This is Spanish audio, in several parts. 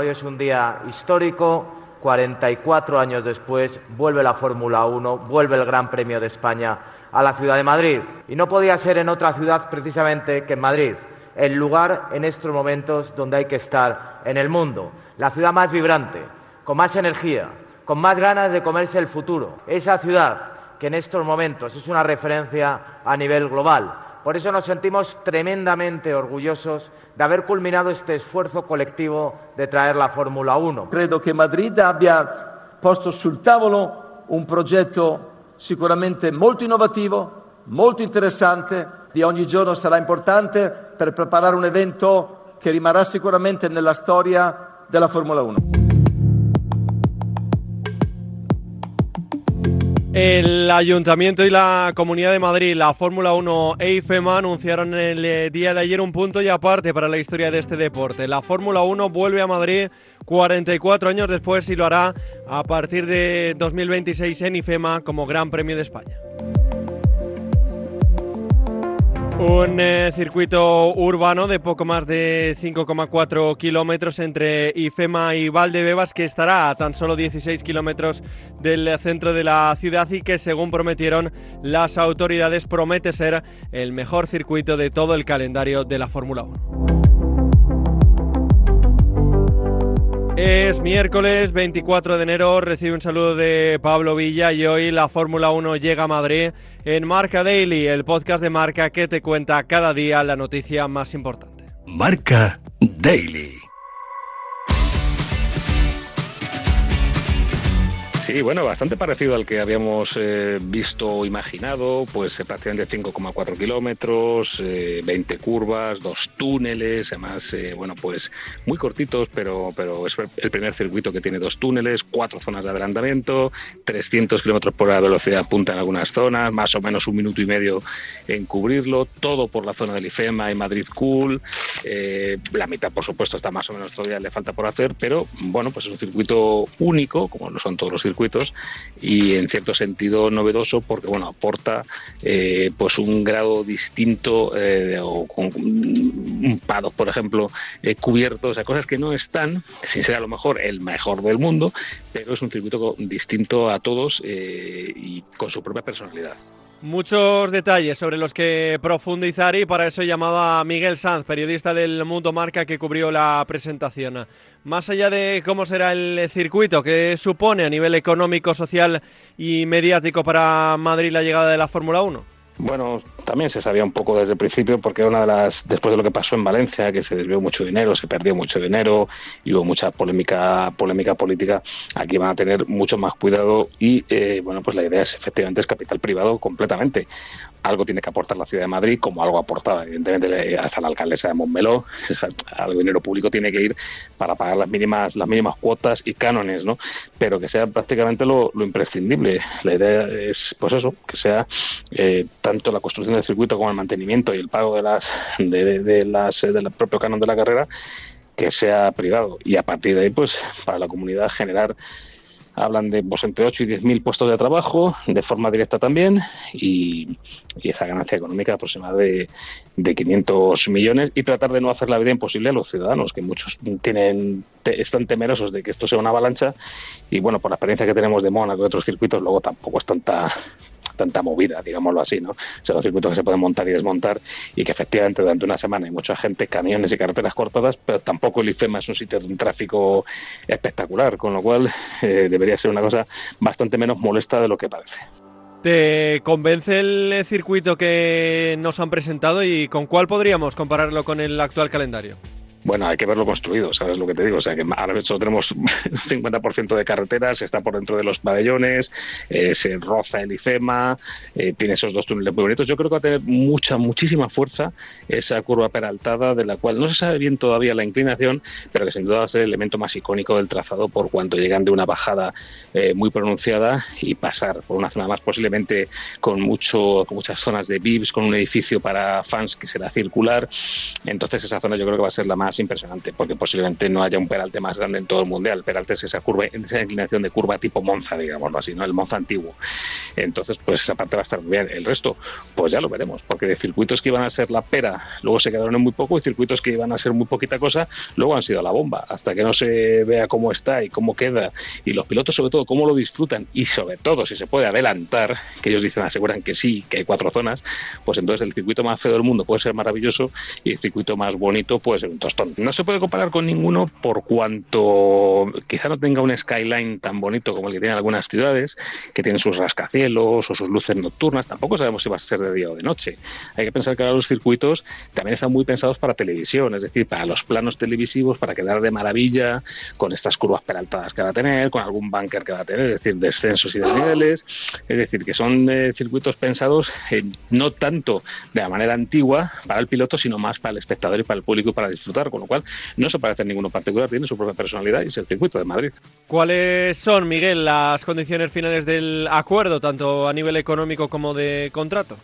Hoy es un día histórico, 44 años después vuelve la Fórmula 1, vuelve el Gran Premio de España a la ciudad de Madrid. Y no podía ser en otra ciudad precisamente que en Madrid, el lugar en estos momentos donde hay que estar en el mundo, la ciudad más vibrante, con más energía, con más ganas de comerse el futuro, esa ciudad que en estos momentos es una referencia a nivel global por eso nos sentimos tremendamente orgullosos de haber culminado este esfuerzo colectivo de traer la Fórmula 1. Credo che Madrid abbia posto sul tavolo un progetto sicuramente molto innovativo, molto interessante, di ogni giorno sarà importante per preparare un evento che rimarrà sicuramente nella storia della Formula 1. El Ayuntamiento y la Comunidad de Madrid, la Fórmula 1 e IFEMA anunciaron el eh, día de ayer un punto y aparte para la historia de este deporte. La Fórmula 1 vuelve a Madrid 44 años después y lo hará a partir de 2026 en IFEMA como Gran Premio de España. Un eh, circuito urbano de poco más de 5,4 kilómetros entre Ifema y Valdebebas que estará a tan solo 16 kilómetros del centro de la ciudad y que según prometieron las autoridades promete ser el mejor circuito de todo el calendario de la Fórmula 1. Es miércoles 24 de enero, recibe un saludo de Pablo Villa y hoy la Fórmula 1 llega a Madrid en Marca Daily, el podcast de Marca que te cuenta cada día la noticia más importante. Marca Daily. Sí, bueno, bastante parecido al que habíamos eh, visto o imaginado, pues eh, prácticamente 5,4 kilómetros, 20 eh, curvas, dos túneles, además, bueno, pues muy cortitos, pero, pero es el primer circuito que tiene dos túneles, cuatro zonas de adelantamiento, 300 kilómetros por hora de velocidad punta en algunas zonas, más o menos un minuto y medio en cubrirlo, todo por la zona del IFEMA y Madrid Cool, la mitad, por supuesto, está más o menos todavía le falta por hacer, pero bueno, pues es un circuito único, como lo son todos los circuitos circuitos y en cierto sentido novedoso porque bueno aporta eh, pues un grado distinto eh, o un pado por ejemplo eh, cubierto. O sea cosas que no están sin ser a lo mejor el mejor del mundo pero es un circuito distinto a todos y con su propia personalidad Muchos detalles sobre los que profundizar y para eso he llamado a Miguel Sanz, periodista del Mundo Marca que cubrió la presentación. Más allá de cómo será el circuito, ¿qué supone a nivel económico, social y mediático para Madrid la llegada de la Fórmula 1? Bueno, también se sabía un poco desde el principio porque una de las después de lo que pasó en Valencia, que se desvió mucho dinero, se perdió mucho dinero y hubo mucha polémica polémica política, aquí van a tener mucho más cuidado y eh, bueno, pues la idea es efectivamente es capital privado completamente algo tiene que aportar la ciudad de Madrid, como algo aportaba, evidentemente, hasta la alcaldesa de Montmeló. Algo dinero público tiene que ir para pagar las mínimas, las mínimas cuotas y cánones, ¿no? Pero que sea prácticamente lo, imprescindible. La idea es, pues eso, que sea eh, tanto la construcción del circuito como el mantenimiento y el pago de las, de, las, del propio canon de la carrera, que sea privado. Y a partir de ahí, pues, para la comunidad generar hablan de pues, entre 8 y 10 mil puestos de trabajo, de forma directa también, y, esa ganancia económica aproximada de, de 500 millones, y tratar de no hacer la vida imposible a los ciudadanos, que muchos tienen están temerosos de que esto sea una avalancha, y bueno, por la experiencia que tenemos de Mónaco y otros circuitos, luego tampoco es tanta tanta movida, digámoslo así, ¿no? O sea, los circuitos que se pueden montar y desmontar y que efectivamente durante una semana hay mucha gente, camiones y carreteras cortadas, pero tampoco el IFEMA es un sitio de un tráfico espectacular, con lo cual eh, debería ser una cosa bastante menos molesta de lo que parece. ¿Te convence el circuito que nos han presentado y con cuál podríamos compararlo con el actual calendario? Bueno, hay que verlo construido, ¿sabes lo que te digo? O sea, que ahora hecho tenemos un 50% de carreteras, está por dentro de los pabellones, eh, se roza el IFEMA, eh, tiene esos dos túneles muy bonitos. Yo creo que va a tener mucha, muchísima fuerza esa curva peraltada, de la cual no se sabe bien todavía la inclinación, pero que sin duda va a ser el elemento más icónico del trazado por cuanto llegan de una bajada eh, muy pronunciada y pasar por una zona más posiblemente con, mucho, con muchas zonas de VIPs, con un edificio para fans que será circular. Entonces esa zona yo creo que va a ser la más más impresionante, porque posiblemente no haya un peralte más grande en todo el mundial. Peralte es esa curva, esa inclinación de curva tipo Monza, digámoslo así, ¿no? El Monza antiguo. Entonces, pues esa parte va a estar muy bien. El resto, pues ya lo veremos, porque de circuitos que iban a ser la pera, luego se quedaron en muy poco, y circuitos que iban a ser muy poquita cosa, luego han sido la bomba. Hasta que no se vea cómo está y cómo queda, y los pilotos sobre todo cómo lo disfrutan, y sobre todo si se puede adelantar, que ellos dicen, aseguran que sí, que hay cuatro zonas, pues entonces el circuito más feo del mundo puede ser maravilloso y el circuito más bonito puede ser un tostón. No se puede comparar con ninguno por cuanto quizá no tenga un skyline tan bonito como el que tienen algunas ciudades, que tienen sus rascacielos o sus luces nocturnas, tampoco sabemos si va a ser de día o de noche. Hay que pensar que ahora los circuitos también están muy pensados para televisión, es decir, para los planos televisivos, para quedar de maravilla con estas curvas peraltadas que va a tener, con algún bunker que va a tener, es decir, descensos y desniveles, es decir, que son eh, circuitos pensados eh, no tanto de la manera antigua para el piloto, sino más para el espectador y para el público para disfrutar, con lo cual no se parece a ninguno particular, tiene su propia personalidad y es el circuito de Madrid. ¿Cuáles son, Miguel, las condiciones finales del acuerdo, tanto a nivel económico como de contrato?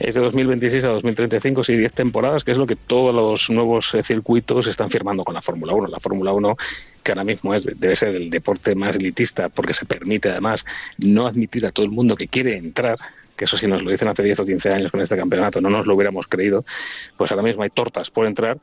es de 2026 a 2035, sí, 10 temporadas, que es lo que todos los nuevos eh, circuitos están firmando con la Fórmula 1. La Fórmula 1 que ahora mismo es, debe ser el deporte más elitista porque se permite además no admitir a todo el mundo que quiere entrar que eso si nos lo dicen hace 10 o 15 años con este campeonato no nos lo hubiéramos creído, pues ahora mismo hay tortas por entrar,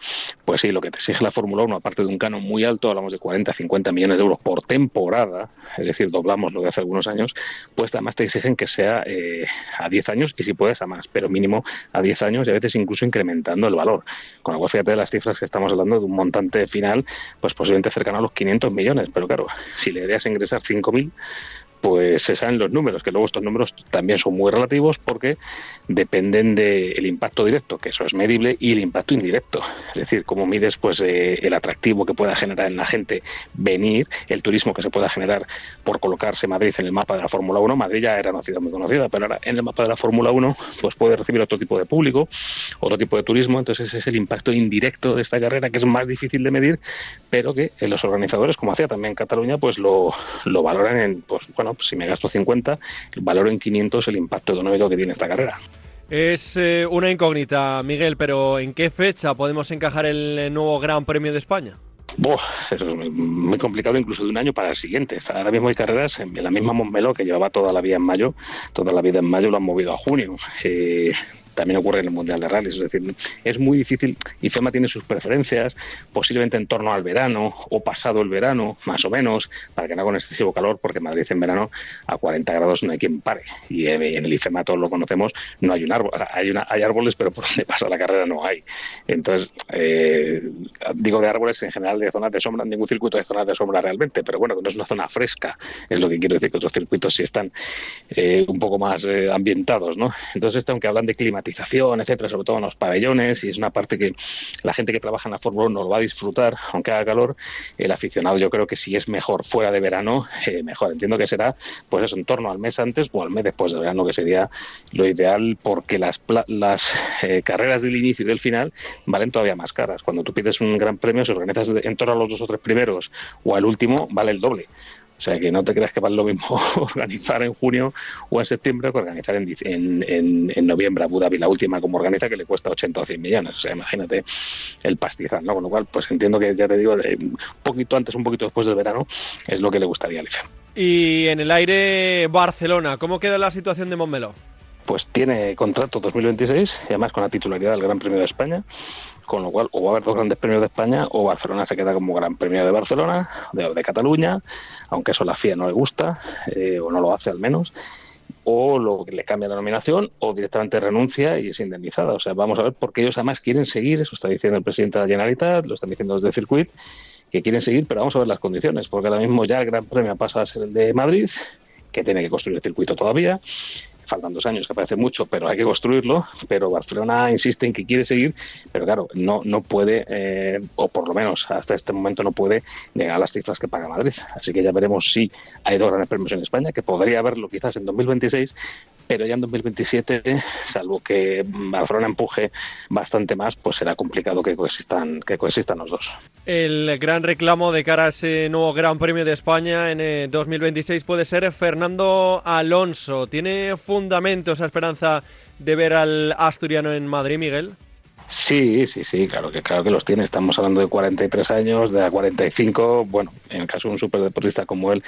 pues sí, lo que te exige la Fórmula 1, aparte de un canon muy alto, hablamos de 40, 50 millones de euros por temporada, es decir, doblamos lo de hace algunos años, pues además te exigen que sea eh, a 10 años y si puedes a más, pero mínimo a 10 años y a veces incluso incrementando el valor. Con lo cual, fíjate de las cifras que estamos hablando de un montante final, pues posiblemente cercano a los 500 millones, pero claro, si le deberías ingresar 5.000, pues se saben los números, que luego estos números también son muy relativos porque dependen del impacto directo, que eso es medible, y el impacto indirecto. Es decir, cómo mides pues eh, el atractivo que pueda generar en la gente venir, el turismo que se pueda generar por colocarse Madrid en el mapa de la Fórmula 1. Madrid ya era una ciudad muy conocida, pero ahora en el mapa de la Fórmula 1 pues puede recibir otro tipo de público, otro tipo de turismo. Entonces ese es el impacto indirecto de esta carrera que es más difícil de medir, pero que los organizadores, como hacía también Cataluña, pues lo, lo valoran en, pues bueno, pues si me gasto 50, valoro en 500 el impacto económico que tiene esta carrera. Es eh, una incógnita, Miguel, pero ¿en qué fecha podemos encajar el nuevo Gran Premio de España? es muy complicado incluso de un año para el siguiente. Ahora mismo hay carreras en la misma Montmeló que llevaba toda la vida en mayo, toda la vida en mayo lo han movido a junio. Eh, también ocurre en el Mundial de Rallys. Es decir, es muy difícil. y FEMA tiene sus preferencias, posiblemente en torno al verano o pasado el verano, más o menos, para que no haga un excesivo calor, porque en Madrid en verano a 40 grados no hay quien pare. Y en el IFEMA todos lo conocemos, no hay un árbol. Hay, hay árboles, pero por donde pasa la carrera no hay. Entonces, eh, digo de árboles en general de zonas de sombra, ningún circuito de zonas de sombra realmente, pero bueno, no es una zona fresca, es lo que quiero decir que otros circuitos sí están eh, un poco más eh, ambientados, ¿no? Entonces, aunque hablan de clima etcétera, sobre todo en los pabellones, y es una parte que la gente que trabaja en la Fórmula 1 lo va a disfrutar, aunque haga calor. El aficionado, yo creo que si es mejor fuera de verano, eh, mejor. Entiendo que será, pues eso, en torno al mes antes o al mes después de verano, que sería lo ideal, porque las, las eh, carreras del inicio y del final valen todavía más caras. Cuando tú pides un gran premio, si organizas en torno a los dos o tres primeros o al último, vale el doble. O sea, que no te creas que vale lo mismo organizar en junio o en septiembre que organizar en, en, en, noviembre Abu Dhabi, la última como organiza, que le cuesta 80 o 100 millones. O sea, imagínate el pastizal, ¿no? Con lo cual, pues entiendo que, ya te digo, un poquito antes, un poquito después del verano, es lo que le gustaría al IFE. Y en el aire, Barcelona, ¿cómo queda la situación de Montmeló? Pues tiene contrato 2026 y además con la titularidad del Gran Premio de España con lo cual o va a haber dos grandes premios de España o Barcelona se queda como gran premio de Barcelona, de, de Cataluña, aunque eso la FIA no le gusta, eh, o no lo hace al menos, o lo le cambia la nominación o directamente renuncia y es indemnizada. O sea, vamos a ver porque ellos además quieren seguir, eso está diciendo el presidente de la Generalitat, lo están diciendo desde el circuit, que quieren seguir, pero vamos a ver las condiciones, porque ahora mismo ya el Gran Premio pasa a ser el de Madrid, que tiene que construir el circuito todavía, faltan dos años, que parece mucho, pero hay que construirlo. Pero Barcelona insiste en que quiere seguir, pero claro, no, no puede, eh, o por lo menos hasta este momento no puede llegar a las cifras que paga Madrid. Así que ya veremos si hay dos grandes premios en España, que podría haberlo quizás en 2026, pero ya en 2027, salvo que Barcelona empuje bastante más, pues será complicado que coexistan, que coexistan los dos. El gran reclamo de cara a ese nuevo Gran Premio de España en 2026 eh, puede ser Fernando Alonso. ¿Tiene fundamento esa esperanza de ver al asturiano en Madrid, Miguel? Sí, sí, sí, claro que claro que los tiene. Estamos hablando de 43 años, de 45. Bueno, en el caso de un superdeportista como él,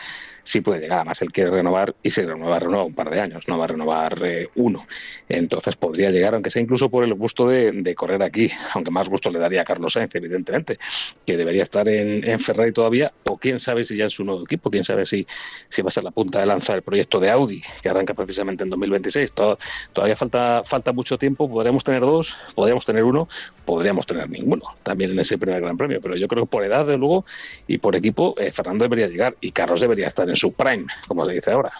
sí puede llegar. Además, él quiere renovar y si renueva, renueva un par de años, no va a renovar eh, uno. Entonces podría llegar, aunque sea incluso por el gusto de, correr aquí, aunque más gusto le daría a Carlos Sainz, evidentemente, que debería estar en, Ferrari todavía, o quién sabe si ya es su nuevo equipo, quién sabe si, si va a ser la punta de lanza del proyecto de Audi, que arranca precisamente en 2026. todavía falta, falta mucho tiempo, podríamos tener dos, podríamos tener uno, podríamos tener ninguno, también en ese primer Gran Premio, pero yo creo que por edad, de luego, y por equipo, eh, Fernando debería llegar y Carlos debería estar en su prime, como se dice ahora.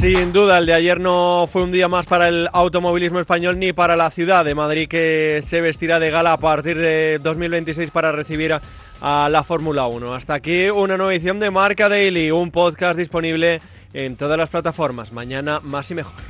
Sin duda, el de ayer no fue un día más para el automovilismo español ni para la ciudad de Madrid que se vestirá de gala a partir de 2026 para recibir a, la Fórmula 1. Hasta aquí una nueva edición de Marca Daily, un podcast disponible en todas las plataformas. Mañana más y mejor.